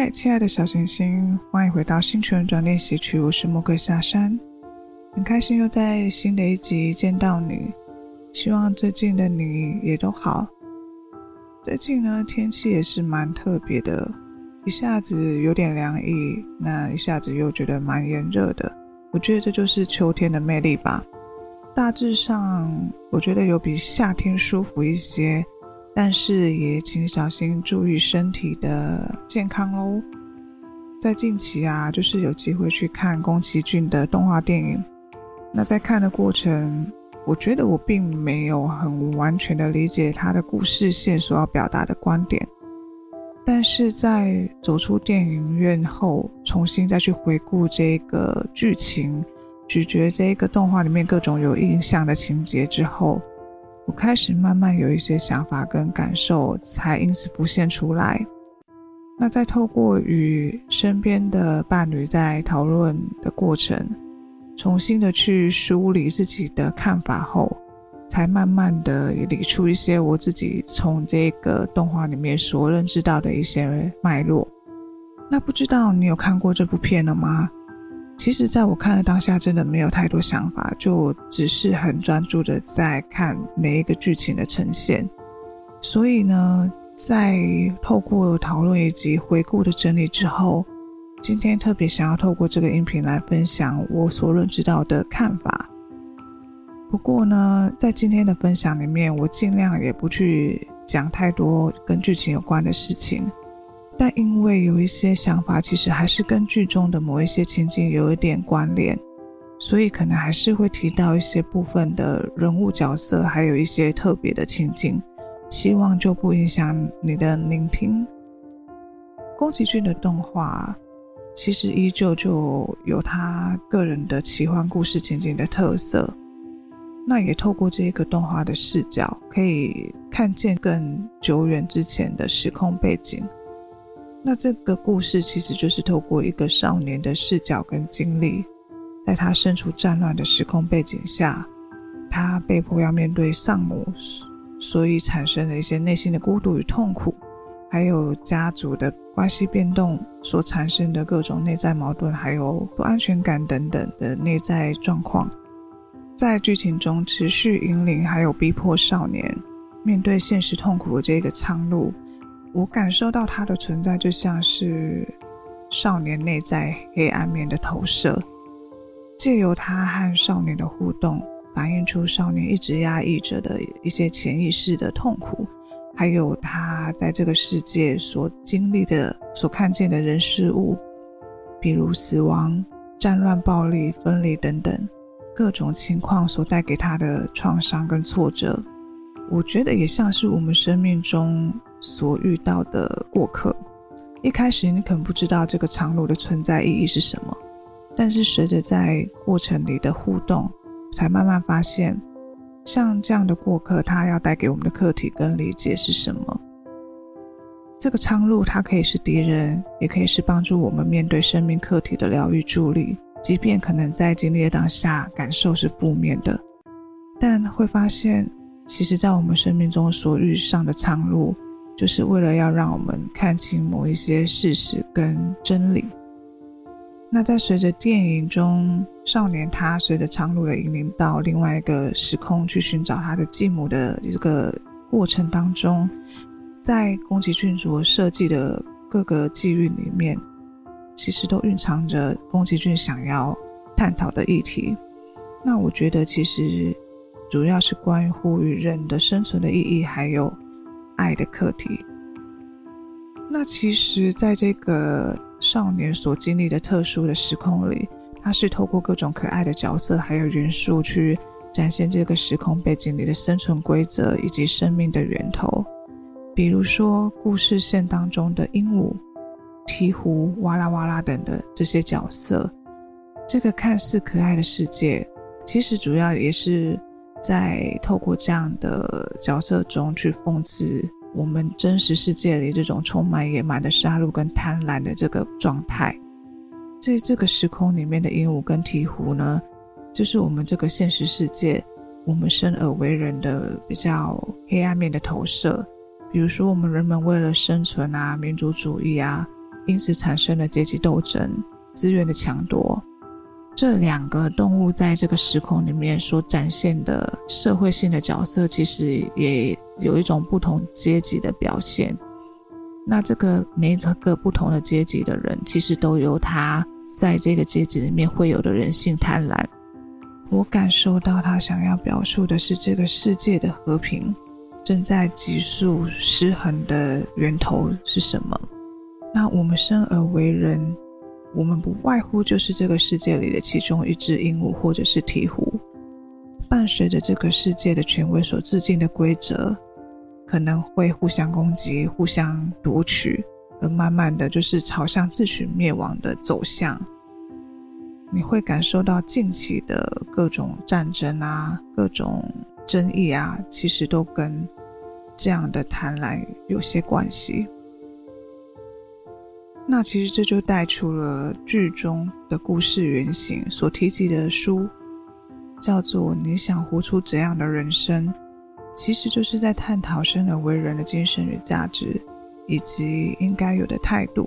嗨，亲爱的小星星，欢迎回到星球转练习曲。我是莫克夏山，很开心又在新的一集见到你。希望最近的你也都好。最近呢，天气也是蛮特别的，一下子有点凉意，那一下子又觉得蛮炎热的。我觉得这就是秋天的魅力吧。大致上，我觉得有比夏天舒服一些。但是也请小心注意身体的健康哦。在近期啊，就是有机会去看宫崎骏的动画电影。那在看的过程，我觉得我并没有很完全的理解他的故事线所要表达的观点。但是在走出电影院后，重新再去回顾这个剧情，咀嚼这个动画里面各种有印象的情节之后。我开始慢慢有一些想法跟感受，才因此浮现出来。那在透过与身边的伴侣在讨论的过程，重新的去梳理自己的看法后，才慢慢的理出一些我自己从这个动画里面所认知到的一些脉络。那不知道你有看过这部片了吗？其实，在我看的当下，真的没有太多想法，就只是很专注的在看每一个剧情的呈现。所以呢，在透过讨论以及回顾的整理之后，今天特别想要透过这个音频来分享我所认知到的看法。不过呢，在今天的分享里面，我尽量也不去讲太多跟剧情有关的事情。但因为有一些想法，其实还是跟剧中的某一些情景有一点关联，所以可能还是会提到一些部分的人物角色，还有一些特别的情景，希望就不影响你的聆听。宫崎骏的动画其实依旧就有他个人的奇幻故事情景的特色，那也透过这一个动画的视角，可以看见更久远之前的时空背景。那这个故事其实就是透过一个少年的视角跟经历，在他身处战乱的时空背景下，他被迫要面对丧母，所以产生了一些内心的孤独与痛苦，还有家族的关系变动所产生的各种内在矛盾，还有不安全感等等的内在状况，在剧情中持续引领还有逼迫少年面对现实痛苦的这个苍鹭。我感受到他的存在，就像是少年内在黑暗面的投射，借由他和少年的互动，反映出少年一直压抑着的一些潜意识的痛苦，还有他在这个世界所经历的、所看见的人事物，比如死亡、战乱、暴力、分离等等各种情况所带给他的创伤跟挫折。我觉得也像是我们生命中。所遇到的过客，一开始你可能不知道这个苍鹭的存在意义是什么，但是随着在过程里的互动，才慢慢发现，像这样的过客，他要带给我们的课题跟理解是什么。这个苍鹭，它可以是敌人，也可以是帮助我们面对生命课题的疗愈助力，即便可能在经历的当下感受是负面的，但会发现，其实在我们生命中所遇上的苍鹭。就是为了要让我们看清某一些事实跟真理。那在随着电影中少年他随着苍鹭的引领到另外一个时空去寻找他的继母的这个过程当中，在宫崎骏所设计的各个际遇里面，其实都蕴藏着宫崎骏想要探讨的议题。那我觉得其实主要是关乎于人的生存的意义，还有。爱的课题。那其实，在这个少年所经历的特殊的时空里，他是透过各种可爱的角色还有元素去展现这个时空背景里的生存规则以及生命的源头。比如说，故事线当中的鹦鹉、鹈鹕、哇啦哇啦等的这些角色，这个看似可爱的世界，其实主要也是在透过这样的角色中去讽刺我们真实世界里这种充满野蛮的杀戮跟贪婪的这个状态。在这个时空里面的鹦鹉跟鹈鹕呢，就是我们这个现实世界，我们生而为人的比较黑暗面的投射。比如说，我们人们为了生存啊，民族主义啊，因此产生了阶级斗争、资源的抢夺。这两个动物在这个时空里面所展现的社会性的角色，其实也有一种不同阶级的表现。那这个每一个不同的阶级的人，其实都有他在这个阶级里面会有的人性贪婪。我感受到他想要表述的是这个世界的和平。正在急速失衡的源头是什么？那我们生而为人，我们不外乎就是这个世界里的其中一只鹦鹉或者是鹈鹕，伴随着这个世界的权威所制定的规则，可能会互相攻击、互相夺取，而慢慢的就是朝向自取灭亡的走向。你会感受到近期的各种战争啊，各种争议啊，其实都跟。这样的贪婪有些关系，那其实这就带出了剧中的故事原型所提及的书，叫做《你想活出怎样的人生》，其实就是在探讨生而为人的精神与价值，以及应该有的态度。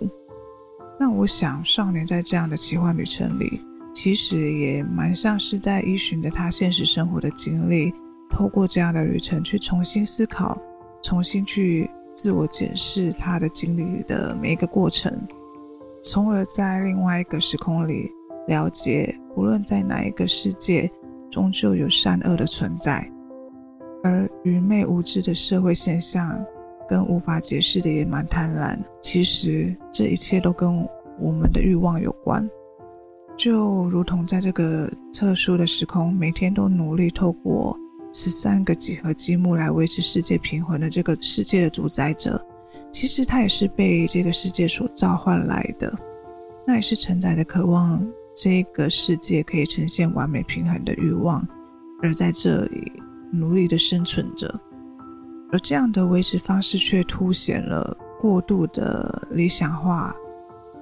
那我想，少年在这样的奇幻旅程里，其实也蛮像是在依循着他现实生活的经历，透过这样的旅程去重新思考。重新去自我检视他的经历的每一个过程，从而在另外一个时空里了解，无论在哪一个世界，终究有善恶的存在。而愚昧无知的社会现象，跟无法解释的野蛮贪婪，其实这一切都跟我们的欲望有关。就如同在这个特殊的时空，每天都努力透过。十三个几何积木来维持世界平衡的这个世界的主宰者，其实他也是被这个世界所召唤来的，那也是承载着渴望这个世界可以呈现完美平衡的欲望，而在这里努力的生存着。而这样的维持方式却凸显了过度的理想化，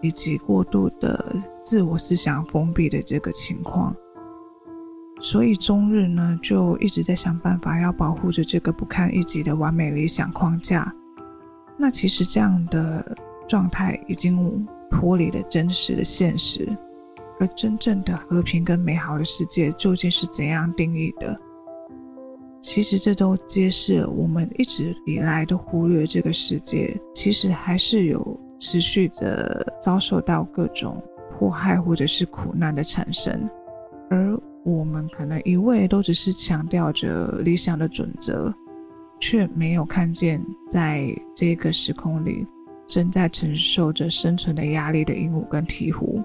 以及过度的自我思想封闭的这个情况。所以中日呢，就一直在想办法要保护着这个不堪一击的完美理想框架。那其实这样的状态已经脱离了真实的现实，而真正的和平跟美好的世界究竟是怎样定义的？其实这都揭示了我们一直以来都忽略这个世界，其实还是有持续的遭受到各种迫害或者是苦难的产生，而。我们可能一味都只是强调着理想的准则，却没有看见在这个时空里正在承受着生存的压力的鹦鹉跟鹈鹕，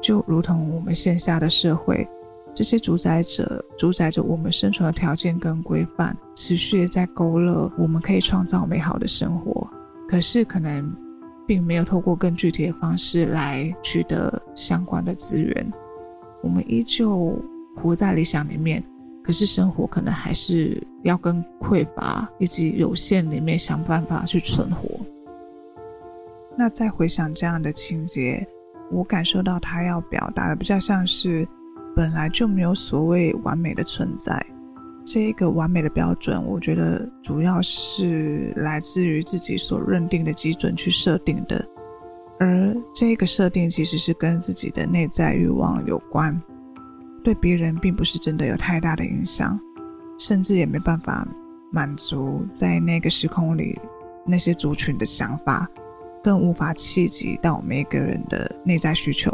就如同我们线下的社会，这些主宰者主宰着我们生存的条件跟规范，持续的在勾勒我们可以创造美好的生活，可是可能并没有透过更具体的方式来取得相关的资源，我们依旧。活在理想里面，可是生活可能还是要跟匮乏以及有限里面想办法去存活。那再回想这样的情节，我感受到他要表达的比较像是本来就没有所谓完美的存在。这一个完美的标准，我觉得主要是来自于自己所认定的基准去设定的，而这个设定其实是跟自己的内在欲望有关。对别人并不是真的有太大的影响，甚至也没办法满足在那个时空里那些族群的想法，更无法企及到每个人的内在需求。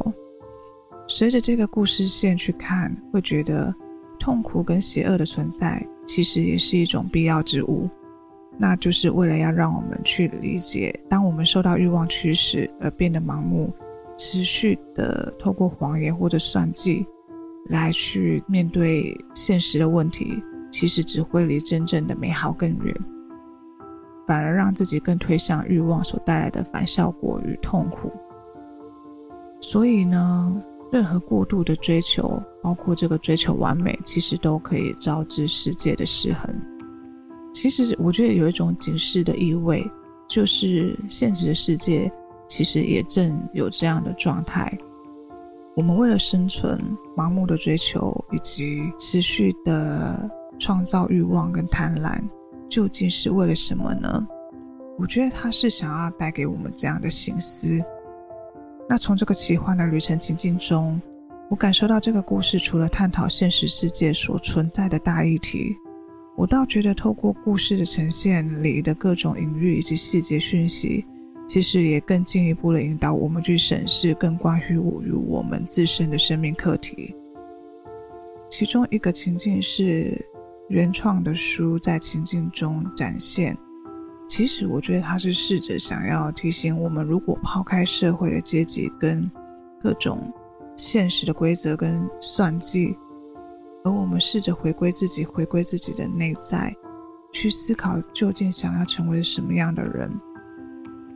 随着这个故事线去看，会觉得痛苦跟邪恶的存在其实也是一种必要之物，那就是为了要让我们去理解，当我们受到欲望驱使而变得盲目，持续的透过谎言或者算计来去面对现实的问题，其实只会离真正的美好更远，反而让自己更推向欲望所带来的反效果与痛苦。所以呢，任何过度的追求，包括这个追求完美，其实都可以招致世界的失衡。其实我觉得有一种警示的意味，就是现实的世界其实也正有这样的状态。我们为了生存，盲目的追求以及持续的创造欲望跟贪婪，究竟是为了什么呢？我觉得他是想要带给我们这样的心思。那从这个奇幻的旅程情境中，我感受到这个故事除了探讨现实世界所存在的大议题。我倒觉得，透过故事的呈现里的各种隐喻以及细节讯息，其实也更进一步的引导我们去审视更关于我与我们自身的生命课题。其中一个情境是原创的书在情境中展现。其实，我觉得他是试着想要提醒我们：如果抛开社会的阶级跟各种现实的规则跟算计。而我们试着回归自己，回归自己的内在，去思考究竟想要成为什么样的人。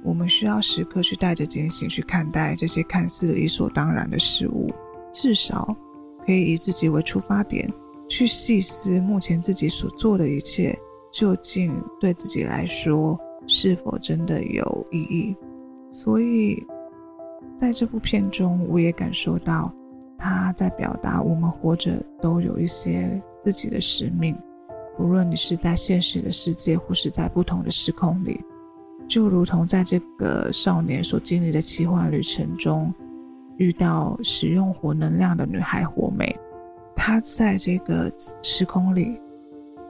我们需要时刻去带着警醒去看待这些看似理所当然的事物，至少可以以自己为出发点，去细思目前自己所做的一切，究竟对自己来说是否真的有意义。所以，在这部片中，我也感受到。他在表达，我们活着都有一些自己的使命，无论你是在现实的世界，或是在不同的时空里，就如同在这个少年所经历的奇幻旅程中，遇到使用火能量的女孩火美，她在这个时空里，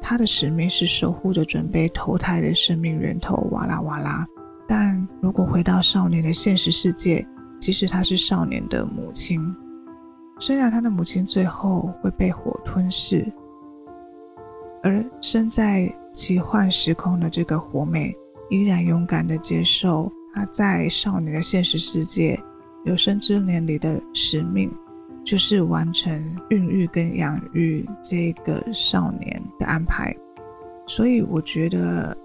她的使命是守护着准备投胎的生命源头哇啦哇啦。但如果回到少年的现实世界，即使她是少年的母亲。虽然他的母亲最后会被火吞噬，而身在奇幻时空的这个火美依然勇敢地接受他在少女的现实世界有生之年里的使命，就是完成孕育跟养育这个少年的安排。所以我觉得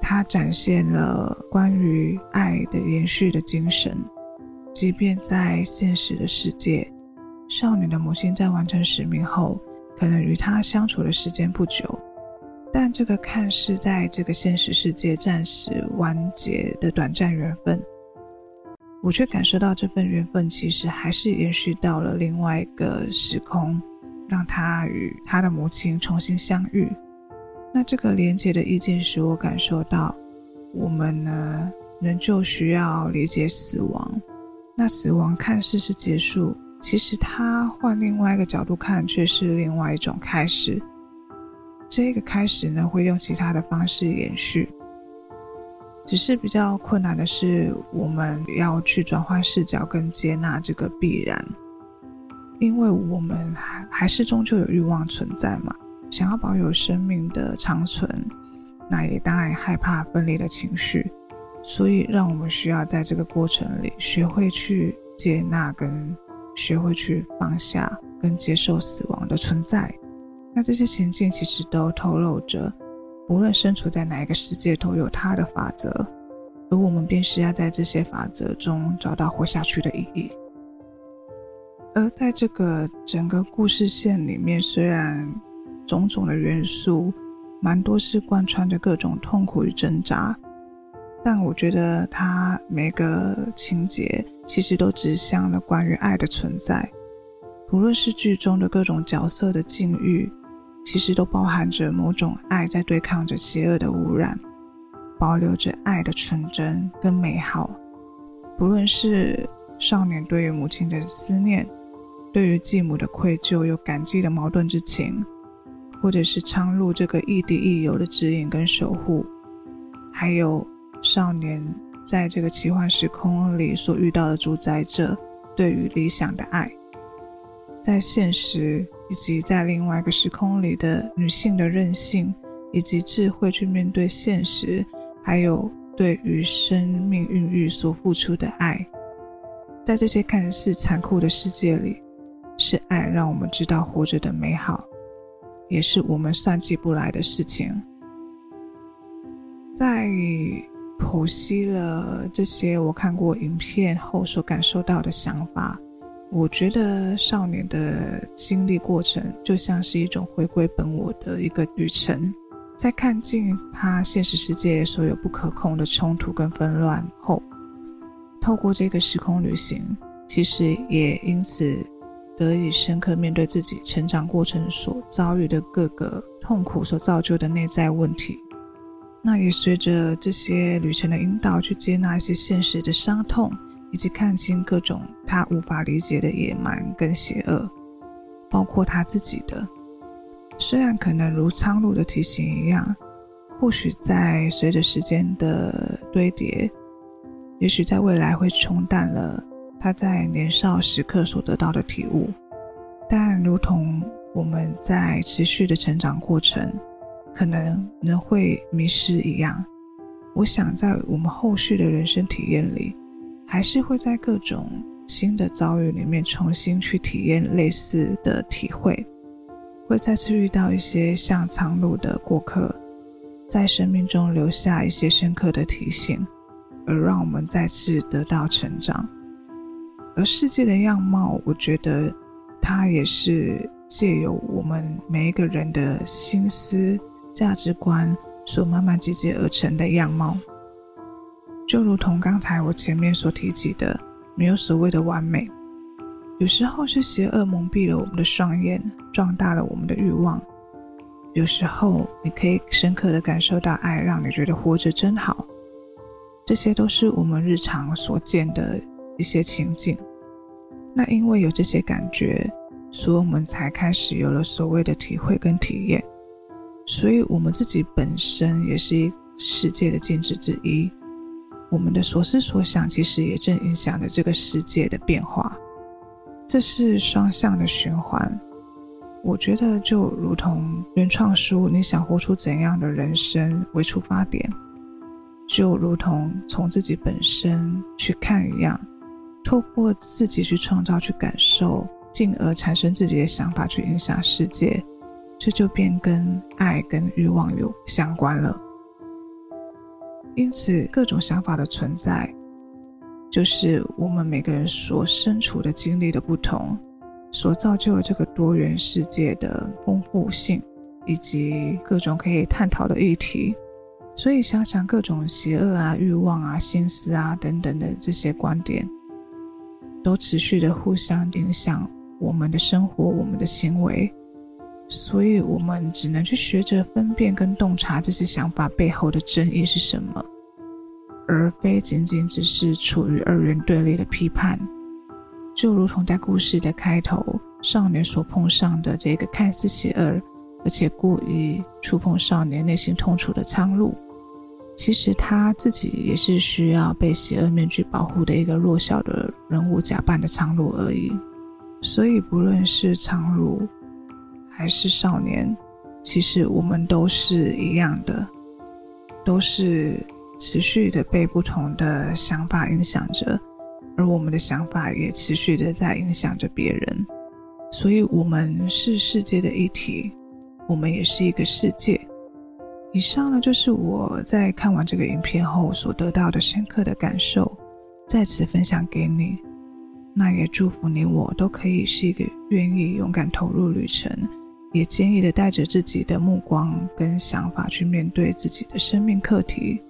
他展现了关于爱的延续的精神，即便在现实的世界。少女的母亲在完成使命后，可能与她相处的时间不久，但这个看似在这个现实世界暂时完结的短暂缘分，我却感受到这份缘分其实还是延续到了另外一个时空，让她与她的母亲重新相遇。那这个连结的意境使我感受到，我们呢，仍旧需要理解死亡。那死亡看似是结束。其实他换另外一个角度看，却是另外一种开始。这个开始呢，会用其他的方式延续。只是比较困难的是，我们要去转换视角跟接纳这个必然，因为我们还还是终究有欲望存在嘛，想要保有生命的长存，那也当然害怕分离的情绪，所以让我们需要在这个过程里学会去接纳跟。学会去放下跟接受死亡的存在，那这些情境其实都透露着，无论身处在哪一个世界，都有它的法则，而我们便是要在这些法则中找到活下去的意义。而在这个整个故事线里面，虽然种种的元素，蛮多是贯穿着各种痛苦与挣扎。但我觉得它每个情节其实都指向了关于爱的存在，不论是剧中的各种角色的境遇，其实都包含着某种爱在对抗着邪恶的污染，保留着爱的纯真跟美好。不论是少年对于母亲的思念，对于继母的愧疚又感激的矛盾之情，或者是苍鹭这个亦敌亦友的指引跟守护，还有。少年在这个奇幻时空里所遇到的主宰者，对于理想的爱，在现实以及在另外一个时空里的女性的韧性以及智慧去面对现实，还有对于生命孕育所付出的爱，在这些看似残酷的世界里，是爱让我们知道活着的美好，也是我们算计不来的事情。在剖析了这些我看过影片后所感受到的想法，我觉得少年的经历过程就像是一种回归本我的一个旅程。在看尽他现实世界所有不可控的冲突跟纷乱后，透过这个时空旅行，其实也因此得以深刻面对自己成长过程所遭遇的各个痛苦所造就的内在问题。那也随着这些旅程的引导，去接纳一些现实的伤痛，以及看清各种他无法理解的野蛮跟邪恶，包括他自己的。虽然可能如苍鹭的提醒一样，或许在随着时间的堆叠。也许在未来会冲淡了他在年少时刻所得到的体悟，但如同我们在持续的成长过程，可能人会迷失一样，我想在我们后续的人生体验里，还是会在各种新的遭遇里面重新去体验类似的体会，会再次遇到一些像苍鹭的过客，在生命中留下一些深刻的提醒。而让我们再次得到成长，而世界的样貌，我觉得它也是借由我们每一个人的心思、价值观所慢慢集结而成的样貌。就如同刚才我前面所提及的，没有所谓的完美，有时候是邪恶蒙蔽了我们的双眼，壮大了我们的欲望；有时候你可以深刻的感受到爱，让你觉得活着真好。这些都是我们日常所见的一些情景。那因为有这些感觉，所以我们才开始有了所谓的体会跟体验。所以，我们自己本身也是一世界的镜子之一。我们的所思所想，其实也正影响着这个世界的变化。这是双向的循环。我觉得，就如同原创书，你想活出怎样的人生为出发点。就如同从自己本身去看一样，透过自己去创造、去感受，进而产生自己的想法，去影响世界，这就变跟爱跟欲望有相关了。因此，各种想法的存在，就是我们每个人所身处的经历的不同，所造就了这个多元世界的丰富性，以及各种可以探讨的议题。所以，想想各种邪恶啊、欲望啊、心思啊等等的这些观点，都持续的互相影响我们的生活、我们的行为。所以，我们只能去学着分辨跟洞察这些想法背后的真意是什么，而非仅仅只是处于二元对立的批判。就如同在故事的开头，少年所碰上的这个看似邪恶，而且故意触碰少年内心痛楚的苍鹭。其实他自己也是需要被邪恶面具保护的一个弱小的人物假扮的苍鹭而已。所以，不论是苍鹭还是少年，其实我们都是一样的，都是持续的被不同的想法影响着，而我们的想法也持续的在影响着别人。所以，我们是世界的一体，我们也是一个世界。以上呢，就是我在看完这个影片后所得到的深刻的感受，在此分享给你。那也祝福你我都可以是一个愿意勇敢投入旅程，也坚毅的带着自己的目光跟想法去面对自己的生命课题。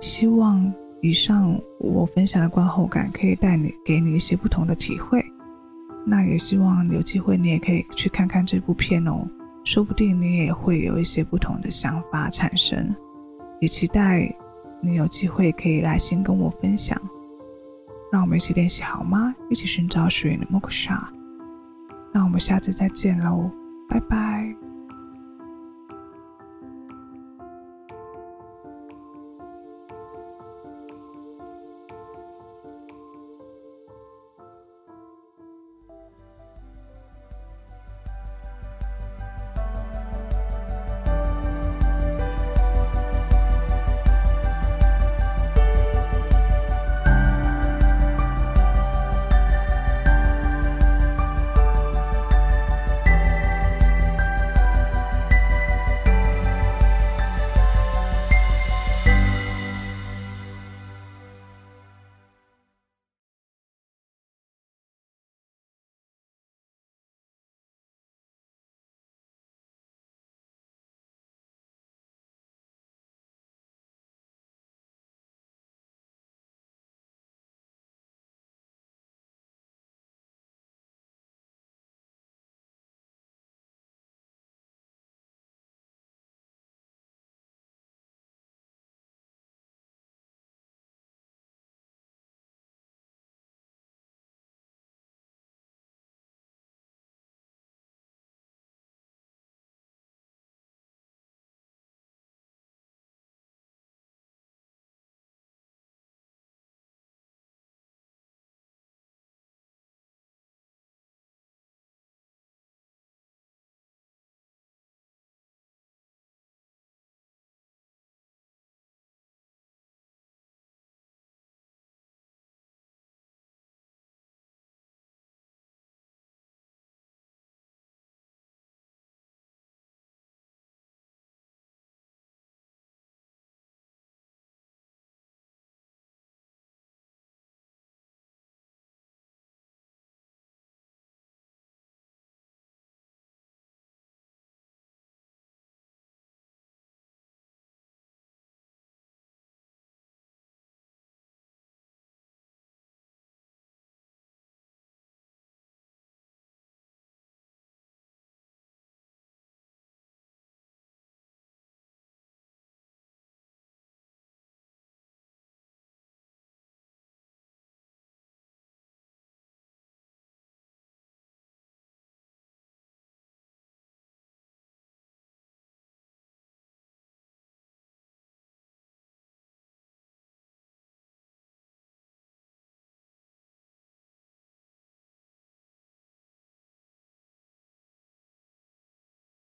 希望以上我分享的观后感可以带你给你一些不同的体会。那也希望有机会你也可以去看看这部片哦。说不定你也会有一些不同的想法产生，也期待你有机会可以来信跟我分享。让我们一起练习好吗？一起寻找属于你的 Moksha。那我们下次再见喽，拜拜。